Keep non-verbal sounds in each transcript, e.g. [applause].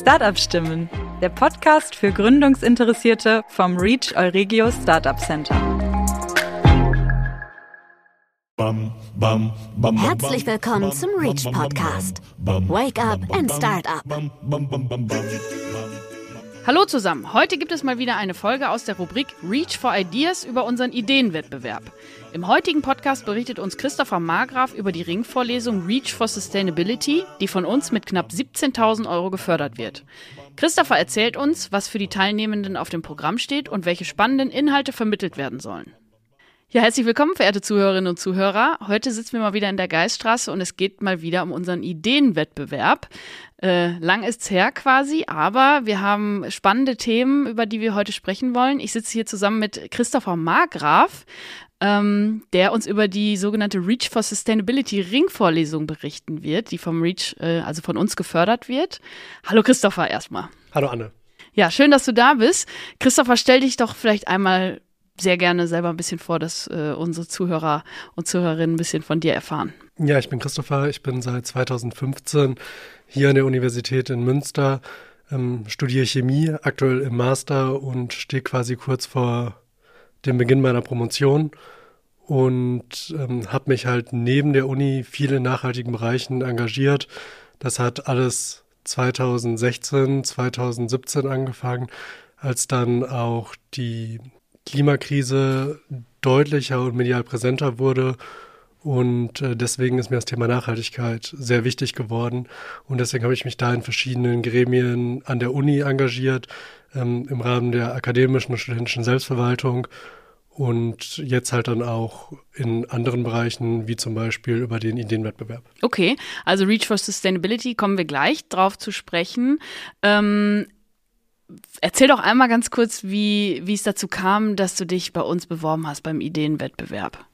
Startup Stimmen, der Podcast für Gründungsinteressierte vom Reach Euregio Startup Center. Herzlich willkommen zum Reach Podcast. Wake up and start up. Hallo zusammen, heute gibt es mal wieder eine Folge aus der Rubrik Reach for Ideas über unseren Ideenwettbewerb. Im heutigen Podcast berichtet uns Christopher Margraf über die Ringvorlesung Reach for Sustainability, die von uns mit knapp 17.000 Euro gefördert wird. Christopher erzählt uns, was für die Teilnehmenden auf dem Programm steht und welche spannenden Inhalte vermittelt werden sollen. Ja, herzlich willkommen, verehrte Zuhörerinnen und Zuhörer. Heute sitzen wir mal wieder in der Geiststraße und es geht mal wieder um unseren Ideenwettbewerb. Äh, lang ist's her quasi, aber wir haben spannende Themen, über die wir heute sprechen wollen. Ich sitze hier zusammen mit Christopher Margraf, ähm, der uns über die sogenannte Reach for Sustainability Ringvorlesung berichten wird, die vom Reach, äh, also von uns gefördert wird. Hallo Christopher erstmal. Hallo Anne. Ja, schön, dass du da bist. Christopher, stell dich doch vielleicht einmal sehr gerne selber ein bisschen vor, dass äh, unsere Zuhörer und Zuhörerinnen ein bisschen von dir erfahren. Ja, ich bin Christopher. Ich bin seit 2015 hier an der Universität in Münster, ähm, studiere Chemie, aktuell im Master und stehe quasi kurz vor dem Beginn meiner Promotion und ähm, habe mich halt neben der Uni viel in nachhaltigen Bereichen engagiert. Das hat alles 2016, 2017 angefangen, als dann auch die Klimakrise deutlicher und medial präsenter wurde. Und äh, deswegen ist mir das Thema Nachhaltigkeit sehr wichtig geworden. Und deswegen habe ich mich da in verschiedenen Gremien an der Uni engagiert, ähm, im Rahmen der akademischen und studentischen Selbstverwaltung und jetzt halt dann auch in anderen Bereichen, wie zum Beispiel über den Ideenwettbewerb. Okay, also Reach for Sustainability kommen wir gleich drauf zu sprechen. Ähm, erzähl doch einmal ganz kurz, wie, wie es dazu kam, dass du dich bei uns beworben hast beim Ideenwettbewerb.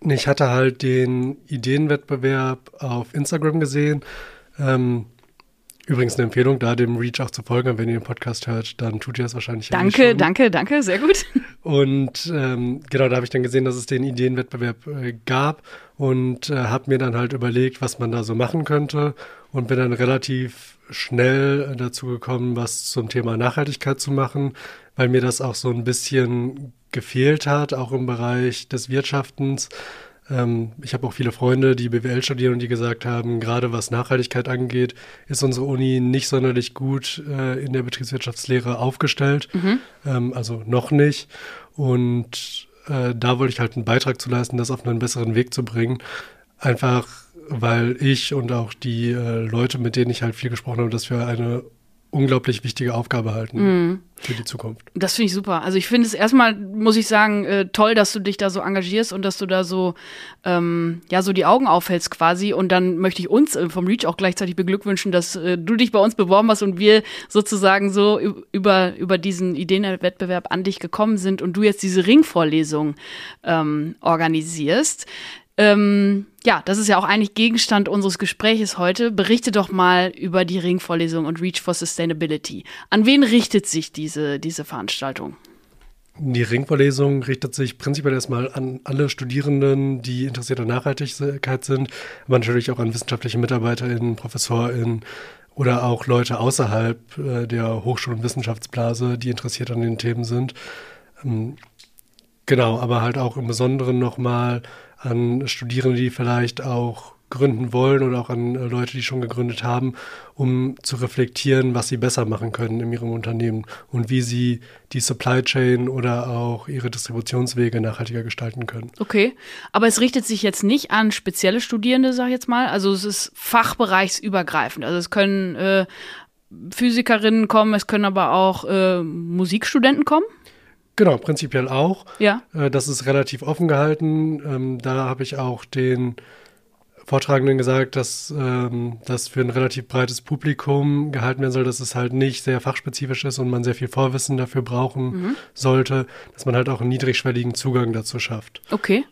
Ich hatte halt den Ideenwettbewerb auf Instagram gesehen. Ähm, übrigens eine Empfehlung, da dem Reach auch zu folgen. Wenn ihr den Podcast hört, dann tut ihr das wahrscheinlich. Danke, schon. danke, danke, sehr gut. [laughs] Und ähm, genau, da habe ich dann gesehen, dass es den Ideenwettbewerb äh, gab und äh, habe mir dann halt überlegt, was man da so machen könnte und bin dann relativ schnell dazu gekommen, was zum Thema Nachhaltigkeit zu machen, weil mir das auch so ein bisschen gefehlt hat, auch im Bereich des Wirtschaftens. Ähm, ich habe auch viele Freunde, die BWL studieren und die gesagt haben, gerade was Nachhaltigkeit angeht, ist unsere Uni nicht sonderlich gut äh, in der Betriebswirtschaftslehre aufgestellt. Mhm. Ähm, also noch nicht. Und äh, da wollte ich halt einen Beitrag zu leisten, das auf einen besseren Weg zu bringen. Einfach weil ich und auch die äh, Leute, mit denen ich halt viel gesprochen habe, das für eine unglaublich wichtige Aufgabe halten mm. für die Zukunft. Das finde ich super. Also ich finde es erstmal, muss ich sagen, äh, toll, dass du dich da so engagierst und dass du da so, ähm, ja, so die Augen aufhältst quasi. Und dann möchte ich uns äh, vom Reach auch gleichzeitig beglückwünschen, dass äh, du dich bei uns beworben hast und wir sozusagen so über, über diesen Ideenwettbewerb an dich gekommen sind und du jetzt diese Ringvorlesung ähm, organisierst. Ähm, ja, das ist ja auch eigentlich Gegenstand unseres Gespräches heute. Berichte doch mal über die Ringvorlesung und Reach for Sustainability. An wen richtet sich diese, diese Veranstaltung? Die Ringvorlesung richtet sich prinzipiell erstmal an alle Studierenden, die interessiert an Nachhaltigkeit sind, aber natürlich auch an wissenschaftliche MitarbeiterInnen, ProfessorInnen oder auch Leute außerhalb äh, der Hochschul- und Wissenschaftsblase, die interessiert an den Themen sind. Ähm, genau, aber halt auch im Besonderen nochmal an Studierende, die vielleicht auch gründen wollen oder auch an äh, Leute, die schon gegründet haben, um zu reflektieren, was sie besser machen können in ihrem Unternehmen und wie sie die Supply Chain oder auch ihre Distributionswege nachhaltiger gestalten können. Okay, aber es richtet sich jetzt nicht an spezielle Studierende, sag ich jetzt mal. Also es ist fachbereichsübergreifend. Also es können äh, Physikerinnen kommen, es können aber auch äh, Musikstudenten kommen. Genau, prinzipiell auch. Ja. Äh, das ist relativ offen gehalten. Ähm, da habe ich auch den Vortragenden gesagt, dass ähm, das für ein relativ breites Publikum gehalten werden soll, dass es halt nicht sehr fachspezifisch ist und man sehr viel Vorwissen dafür brauchen mhm. sollte, dass man halt auch einen niedrigschwelligen Zugang dazu schafft. Okay.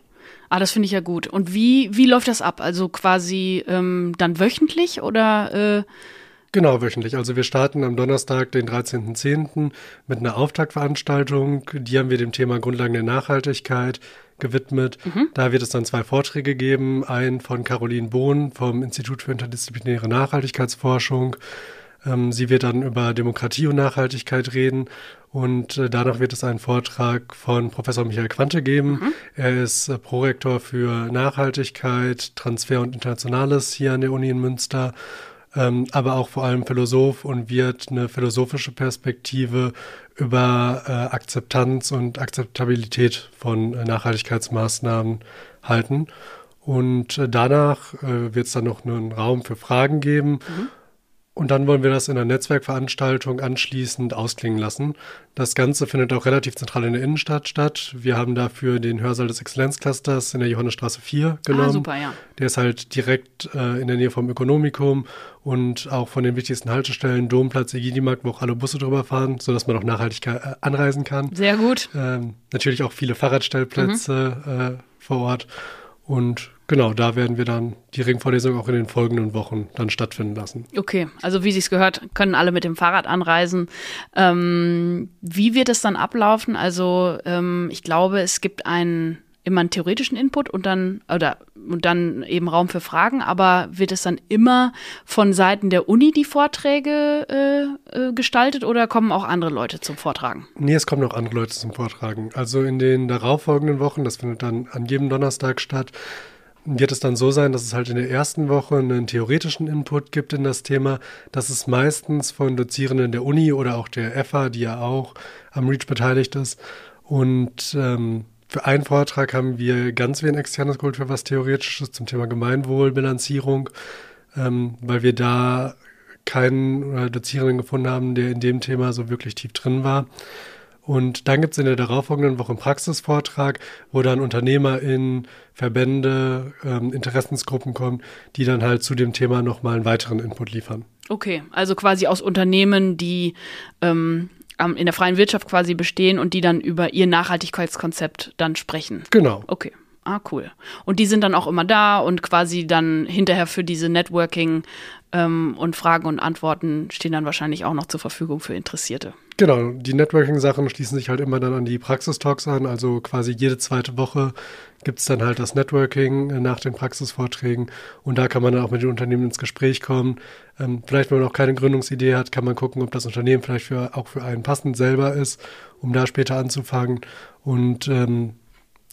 Ah, das finde ich ja gut. Und wie, wie läuft das ab? Also quasi ähm, dann wöchentlich oder äh Genau, wöchentlich. Also wir starten am Donnerstag, den 13.10. mit einer Auftaktveranstaltung. Die haben wir dem Thema Grundlagen der Nachhaltigkeit gewidmet. Mhm. Da wird es dann zwei Vorträge geben. Einen von Caroline Bohn vom Institut für interdisziplinäre Nachhaltigkeitsforschung. Ähm, sie wird dann über Demokratie und Nachhaltigkeit reden und äh, danach wird es einen Vortrag von Professor Michael Quante geben. Mhm. Er ist äh, Prorektor für Nachhaltigkeit, Transfer und Internationales hier an der Uni in Münster ähm, aber auch vor allem Philosoph und wird eine philosophische Perspektive über äh, Akzeptanz und Akzeptabilität von äh, Nachhaltigkeitsmaßnahmen halten. Und äh, danach äh, wird es dann noch einen Raum für Fragen geben. Mhm. Und dann wollen wir das in einer Netzwerkveranstaltung anschließend ausklingen lassen. Das Ganze findet auch relativ zentral in der Innenstadt statt. Wir haben dafür den Hörsaal des Exzellenzclusters in der Johannesstraße 4 genommen. Ah, super, ja. Der ist halt direkt äh, in der Nähe vom Ökonomikum und auch von den wichtigsten Haltestellen, Domplatz, Egidimarkt, wo auch alle Busse drüber fahren, sodass man auch nachhaltig äh, anreisen kann. Sehr gut. Ähm, natürlich auch viele Fahrradstellplätze mhm. äh, vor Ort. Und genau, da werden wir dann die Ringvorlesung auch in den folgenden Wochen dann stattfinden lassen. Okay, also wie Sie es gehört, können alle mit dem Fahrrad anreisen. Ähm, wie wird es dann ablaufen? Also ähm, ich glaube, es gibt einen immer einen theoretischen Input und dann oder und dann eben Raum für Fragen, aber wird es dann immer von Seiten der Uni die Vorträge äh, äh, gestaltet oder kommen auch andere Leute zum Vortragen? Nee, es kommen auch andere Leute zum Vortragen. Also in den darauffolgenden Wochen, das findet dann an jedem Donnerstag statt, wird es dann so sein, dass es halt in der ersten Woche einen theoretischen Input gibt in das Thema. Das ist meistens von Dozierenden der Uni oder auch der FA, die ja auch am REACH beteiligt ist. Und ähm, für einen Vortrag haben wir ganz wenig externes Gold für was Theoretisches zum Thema Gemeinwohlbilanzierung, ähm, weil wir da keinen äh, Dozierenden gefunden haben, der in dem Thema so wirklich tief drin war. Und dann gibt es in der darauffolgenden Woche einen Praxisvortrag, wo dann Unternehmer in Verbände, ähm, Interessensgruppen kommen, die dann halt zu dem Thema nochmal einen weiteren Input liefern. Okay, also quasi aus Unternehmen, die ähm, in der freien Wirtschaft quasi bestehen und die dann über ihr Nachhaltigkeitskonzept dann sprechen. Genau. Okay. Ah, cool. Und die sind dann auch immer da und quasi dann hinterher für diese Networking ähm, und Fragen und Antworten stehen dann wahrscheinlich auch noch zur Verfügung für Interessierte. Genau, die Networking-Sachen schließen sich halt immer dann an die Praxistalks an. Also quasi jede zweite Woche gibt es dann halt das Networking äh, nach den Praxisvorträgen und da kann man dann auch mit den Unternehmen ins Gespräch kommen. Ähm, vielleicht, wenn man noch keine Gründungsidee hat, kann man gucken, ob das Unternehmen vielleicht für, auch für einen passend selber ist, um da später anzufangen. Und ähm,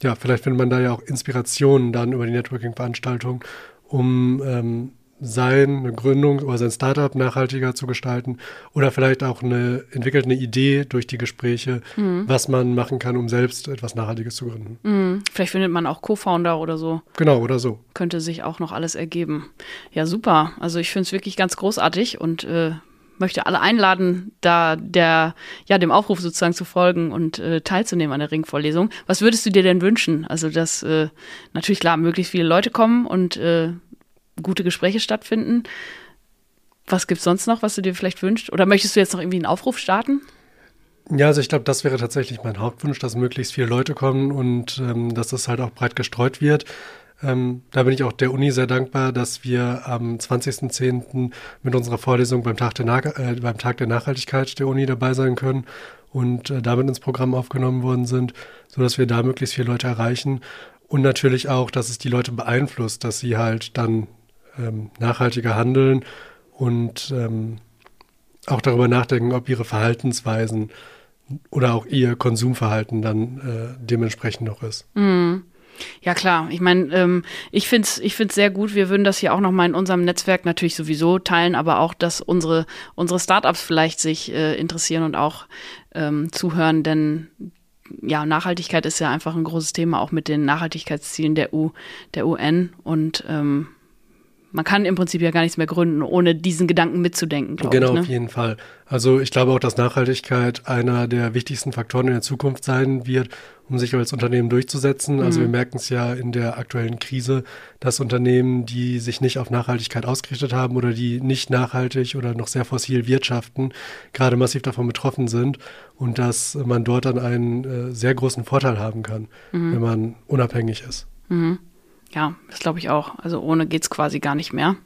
ja, vielleicht findet man da ja auch Inspirationen dann über die Networking-Veranstaltung, um ähm, seine Gründung oder sein Startup nachhaltiger zu gestalten oder vielleicht auch eine entwickelt eine Idee durch die Gespräche, mhm. was man machen kann, um selbst etwas Nachhaltiges zu gründen. Mhm. Vielleicht findet man auch Co-Founder oder so. Genau, oder so. Könnte sich auch noch alles ergeben. Ja, super. Also ich finde es wirklich ganz großartig und äh, möchte alle einladen, da der, ja, dem Aufruf sozusagen zu folgen und äh, teilzunehmen an der Ringvorlesung. Was würdest du dir denn wünschen? Also, dass äh, natürlich klar möglichst viele Leute kommen und äh, gute Gespräche stattfinden. Was gibt es sonst noch, was du dir vielleicht wünschst? Oder möchtest du jetzt noch irgendwie einen Aufruf starten? Ja, also ich glaube, das wäre tatsächlich mein Hauptwunsch, dass möglichst viele Leute kommen und ähm, dass das halt auch breit gestreut wird. Ähm, da bin ich auch der Uni sehr dankbar, dass wir am 20.10. mit unserer Vorlesung beim Tag, der äh, beim Tag der Nachhaltigkeit der Uni dabei sein können und äh, damit ins Programm aufgenommen worden sind, sodass wir da möglichst viele Leute erreichen. Und natürlich auch, dass es die Leute beeinflusst, dass sie halt dann ähm, nachhaltiger handeln und ähm, auch darüber nachdenken, ob ihre Verhaltensweisen oder auch ihr Konsumverhalten dann äh, dementsprechend noch ist. Mhm. Ja, klar. Ich meine, ähm, ich finde es ich find's sehr gut. Wir würden das hier auch nochmal in unserem Netzwerk natürlich sowieso teilen, aber auch, dass unsere, unsere Startups vielleicht sich äh, interessieren und auch ähm, zuhören, denn ja, Nachhaltigkeit ist ja einfach ein großes Thema, auch mit den Nachhaltigkeitszielen der, U, der UN. Und ähm, man kann im Prinzip ja gar nichts mehr gründen, ohne diesen Gedanken mitzudenken. Genau, ich, ne? auf jeden Fall. Also ich glaube auch, dass Nachhaltigkeit einer der wichtigsten Faktoren in der Zukunft sein wird, um sich als Unternehmen durchzusetzen. Also mhm. Also wir merken es ja in der aktuellen Krise, dass Unternehmen, die sich nicht auf Nachhaltigkeit ausgerichtet haben oder die nicht nachhaltig oder noch sehr fossil wirtschaften, gerade massiv davon betroffen sind und dass man dort dann einen äh, sehr großen Vorteil haben kann, mhm. wenn man unabhängig ist. Mhm. Ja, das glaube ich auch. Also ohne geht es quasi gar nicht mehr.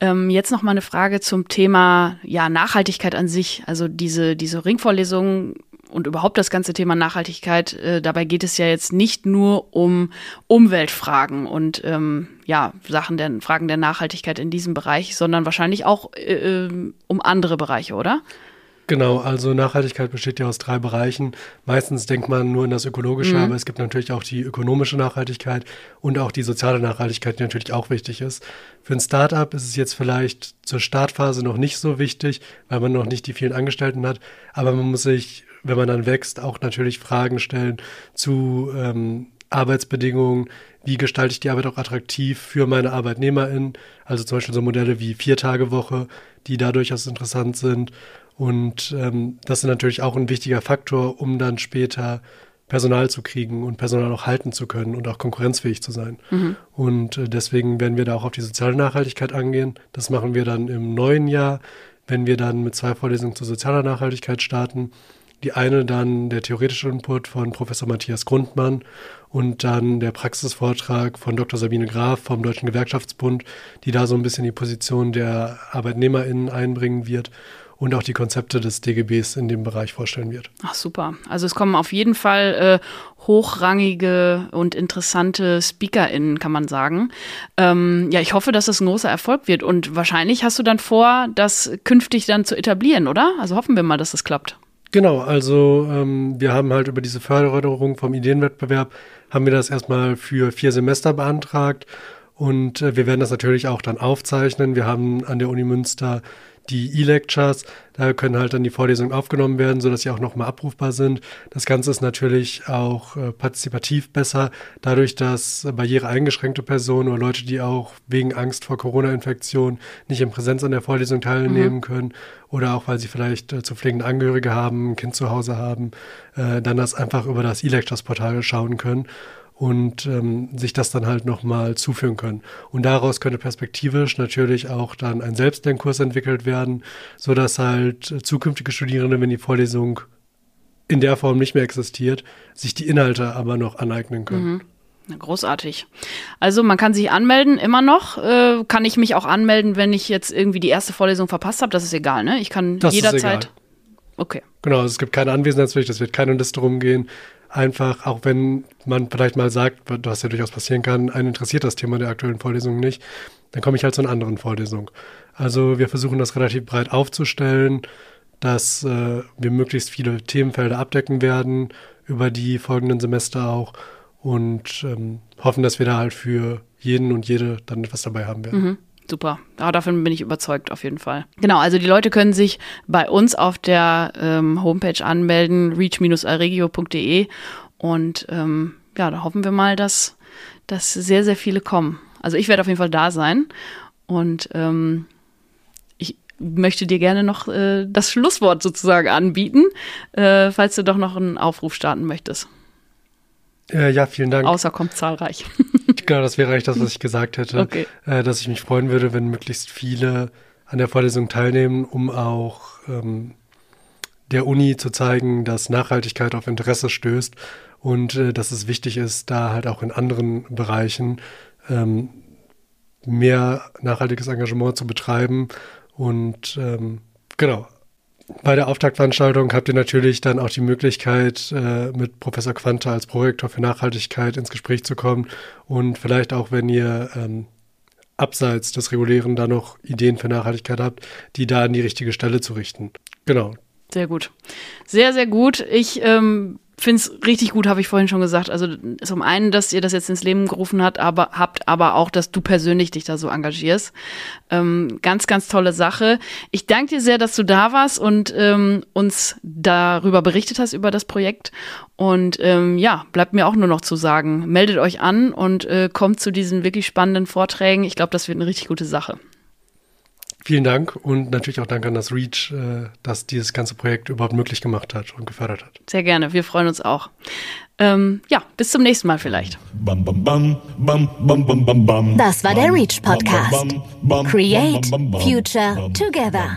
Ähm, jetzt noch mal eine Frage zum Thema ja, Nachhaltigkeit an sich. Also diese, diese Ringvorlesung und überhaupt das ganze Thema Nachhaltigkeit, äh, dabei geht es ja jetzt nicht nur um Umweltfragen und ähm, ja, Sachen der Fragen der Nachhaltigkeit in diesem Bereich, sondern wahrscheinlich auch äh, äh um andere Bereiche, oder? Genau, also Nachhaltigkeit besteht ja aus drei Bereichen. Meistens denkt man nur in das Ökologische, mhm. aber es gibt natürlich auch die ökonomische Nachhaltigkeit und auch die soziale Nachhaltigkeit, die natürlich auch wichtig ist. Für ein Startup ist es jetzt vielleicht zur Startphase noch nicht so wichtig, weil man noch nicht die vielen Angestellten hat, aber man muss sich, wenn man dann wächst, auch natürlich Fragen stellen zu ähm, Arbeitsbedingungen, wie gestalte ich die Arbeit auch attraktiv für meine ArbeitnehmerInnen, also zum Beispiel so Modelle wie Vier-Tage-Woche, die da durchaus interessant sind und ähm, das ist natürlich auch ein wichtiger Faktor, um dann später Personal zu kriegen und Personal auch halten zu können und auch konkurrenzfähig zu sein. Mhm. Und äh, deswegen werden wir da auch auf die soziale Nachhaltigkeit angehen. Das machen wir dann im neuen Jahr, wenn wir dann mit zwei Vorlesungen zur sozialer Nachhaltigkeit starten. Die eine dann der theoretische Input von Professor Matthias Grundmann und dann der Praxisvortrag von Dr. Sabine Graf vom Deutschen Gewerkschaftsbund, die da so ein bisschen die Position der ArbeitnehmerInnen einbringen wird und auch die Konzepte des DGBs in dem Bereich vorstellen wird. Ach super. Also es kommen auf jeden Fall äh, hochrangige und interessante SpeakerInnen, kann man sagen. Ähm, ja, ich hoffe, dass das ein großer Erfolg wird und wahrscheinlich hast du dann vor, das künftig dann zu etablieren, oder? Also hoffen wir mal, dass das klappt. Genau, also ähm, wir haben halt über diese Förderung vom Ideenwettbewerb, haben wir das erstmal für vier Semester beantragt und äh, wir werden das natürlich auch dann aufzeichnen. Wir haben an der Uni Münster die E-Lectures, da können halt dann die Vorlesungen aufgenommen werden, sodass sie auch nochmal abrufbar sind. Das Ganze ist natürlich auch äh, partizipativ besser, dadurch, dass barriereeingeschränkte Personen oder Leute, die auch wegen Angst vor Corona-Infektion nicht in Präsenz an der Vorlesung teilnehmen mhm. können oder auch weil sie vielleicht äh, zu pflegende Angehörige haben, ein Kind zu Hause haben, äh, dann das einfach über das E-Lectures-Portal schauen können und ähm, sich das dann halt nochmal zuführen können. Und daraus könnte perspektivisch natürlich auch dann ein Selbstlernkurs entwickelt werden, sodass halt zukünftige Studierende, wenn die Vorlesung in der Form nicht mehr existiert, sich die Inhalte aber noch aneignen können. Mhm. Großartig. Also man kann sich anmelden, immer noch. Äh, kann ich mich auch anmelden, wenn ich jetzt irgendwie die erste Vorlesung verpasst habe? Das ist egal, ne? Ich kann das jederzeit. Okay. Genau, es gibt keine Anwesenheitspflicht, es wird keine Liste rumgehen einfach, auch wenn man vielleicht mal sagt, was ja durchaus passieren kann, einen interessiert das Thema der aktuellen Vorlesung nicht, dann komme ich halt zu einer anderen Vorlesung. Also wir versuchen das relativ breit aufzustellen, dass äh, wir möglichst viele Themenfelder abdecken werden, über die folgenden Semester auch und ähm, hoffen, dass wir da halt für jeden und jede dann etwas dabei haben werden. Mhm. Super. Aber davon bin ich überzeugt, auf jeden Fall. Genau, also die Leute können sich bei uns auf der ähm, Homepage anmelden, reach-alregio.de. Und ähm, ja, da hoffen wir mal, dass, dass sehr, sehr viele kommen. Also ich werde auf jeden Fall da sein. Und ähm, ich möchte dir gerne noch äh, das Schlusswort sozusagen anbieten, äh, falls du doch noch einen Aufruf starten möchtest. Äh, ja, vielen Dank. Außer kommt zahlreich. [laughs] genau, das wäre eigentlich das, was ich gesagt hätte. Okay. Äh, dass ich mich freuen würde, wenn möglichst viele an der Vorlesung teilnehmen, um auch ähm, der Uni zu zeigen, dass Nachhaltigkeit auf Interesse stößt und äh, dass es wichtig ist, da halt auch in anderen Bereichen ähm, mehr nachhaltiges Engagement zu betreiben. Und ähm, genau, bei der Auftaktveranstaltung habt ihr natürlich dann auch die Möglichkeit, äh, mit Professor Quante als Prorektor für Nachhaltigkeit ins Gespräch zu kommen und vielleicht auch, wenn ihr ähm, abseits des Regulären da noch Ideen für Nachhaltigkeit habt, die da an die richtige Stelle zu richten. Genau. Sehr gut. Sehr, sehr gut. Ich ähm, finde es richtig gut, habe ich vorhin schon gesagt. Also zum einen, dass ihr das jetzt ins Leben gerufen habt, aber habt, aber auch, dass du persönlich dich da so engagierst. Ähm, ganz, ganz tolle Sache. Ich danke dir sehr, dass du da warst und ähm, uns darüber berichtet hast über das Projekt. Und ähm, ja, bleibt mir auch nur noch zu sagen, meldet euch an und äh, kommt zu diesen wirklich spannenden Vorträgen. Ich glaube, das wird eine richtig gute Sache. Vielen Dank und natürlich auch Dank an das REACH, äh, dass dieses ganze Projekt überhaupt möglich gemacht hat und gefördert hat. Sehr gerne, wir freuen uns auch. Ähm, ja, bis zum nächsten Mal vielleicht. Das war der REACH Podcast. Create Future Together.